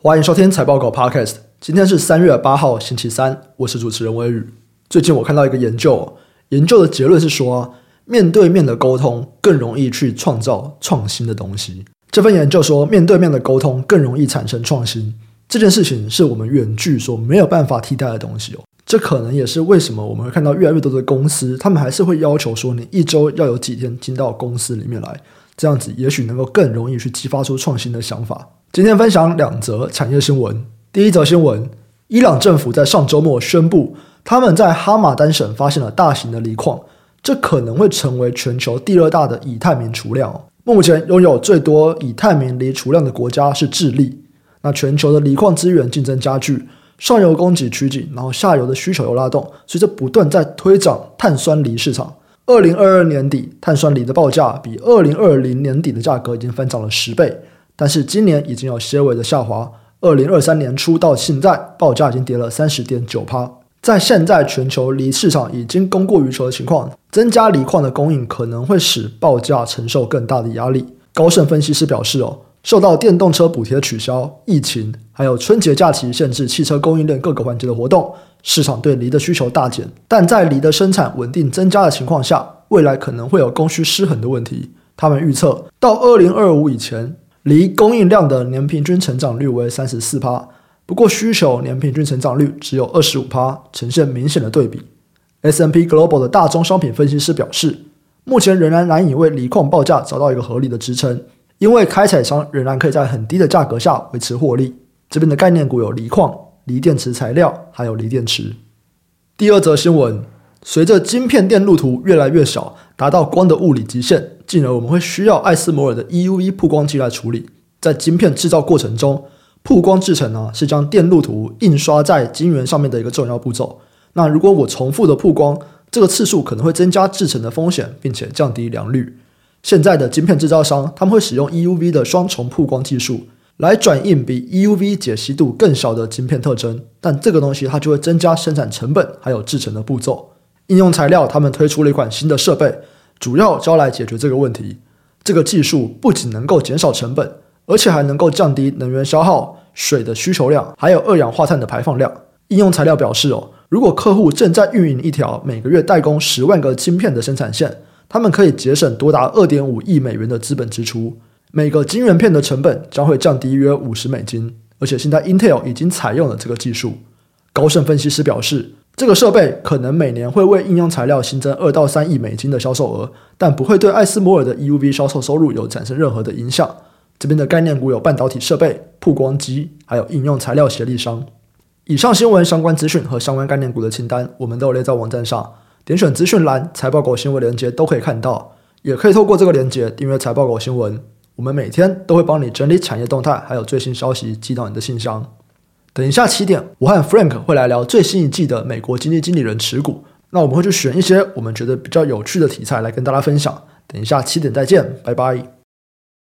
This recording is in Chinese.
欢迎收听财报狗 Podcast。今天是三月八号，星期三。我是主持人威宇。最近我看到一个研究，研究的结论是说，面对面的沟通更容易去创造创新的东西。这份研究说，面对面的沟通更容易产生创新。这件事情是我们远距所没有办法替代的东西哦。这可能也是为什么我们会看到越来越多的公司，他们还是会要求说，你一周要有几天进到公司里面来，这样子也许能够更容易去激发出创新的想法。今天分享两则产业新闻。第一则新闻：伊朗政府在上周末宣布，他们在哈马丹省发现了大型的锂矿，这可能会成为全球第二大的以太明储量。目前拥有最多以太明锂储量的国家是智利。那全球的锂矿资源竞争加剧，上游供给趋紧，然后下游的需求又拉动，随着不断在推涨碳酸锂市场。二零二二年底，碳酸锂的报价比二零二零年底的价格已经翻涨了十倍。但是今年已经有些微的下滑，二零二三年初到现在，报价已经跌了三十点九趴。在现在全球锂市场已经供过于求的情况，增加锂矿的供应可能会使报价承受更大的压力。高盛分析师表示，哦，受到电动车补贴的取消、疫情，还有春节假期限制汽车供应链各个环节的活动，市场对锂的需求大减。但在锂的生产稳定增加的情况下，未来可能会有供需失衡的问题。他们预测到二零二五以前。锂供应量的年平均成长率为三十四趴，不过需求年平均成长率只有二十五趴，呈现明显的对比。S&P Global 的大宗商品分析师表示，目前仍然难以为锂矿报价找到一个合理的支撑，因为开采商仍然可以在很低的价格下维持获利。这边的概念股有锂矿、锂电池材料，还有锂电池。第二则新闻。随着晶片电路图越来越小，达到光的物理极限，进而我们会需要艾斯摩尔的 EUV 曝光机来处理。在晶片制造过程中，曝光制程呢是将电路图印刷在晶圆上面的一个重要步骤。那如果我重复的曝光，这个次数可能会增加制程的风险，并且降低良率。现在的晶片制造商他们会使用 EUV 的双重曝光技术来转印比 EUV 解析度更小的晶片特征，但这个东西它就会增加生产成本还有制成的步骤。应用材料，他们推出了一款新的设备，主要招来解决这个问题。这个技术不仅能够减少成本，而且还能够降低能源消耗、水的需求量，还有二氧化碳的排放量。应用材料表示，哦，如果客户正在运营一条每个月代工十万个晶片的生产线，他们可以节省多达二点五亿美元的资本支出，每个晶圆片的成本将会降低约五十美金。而且现在 Intel 已经采用了这个技术。高盛分析师表示。这个设备可能每年会为应用材料新增二到三亿美金的销售额，但不会对艾斯摩尔的 EUV 销售收入有产生任何的影响。这边的概念股有半导体设备、曝光机，还有应用材料协力商。以上新闻相关资讯和相关概念股的清单，我们都有列在网站上，点选资讯栏财报狗新闻连接都可以看到，也可以透过这个连接订阅财报狗新闻。我们每天都会帮你整理产业动态，还有最新消息寄到你的信箱。等一下七点，我和 Frank 会来聊最新一季的美国经济经理人持股。那我们会去选一些我们觉得比较有趣的题材来跟大家分享。等一下七点再见，拜拜。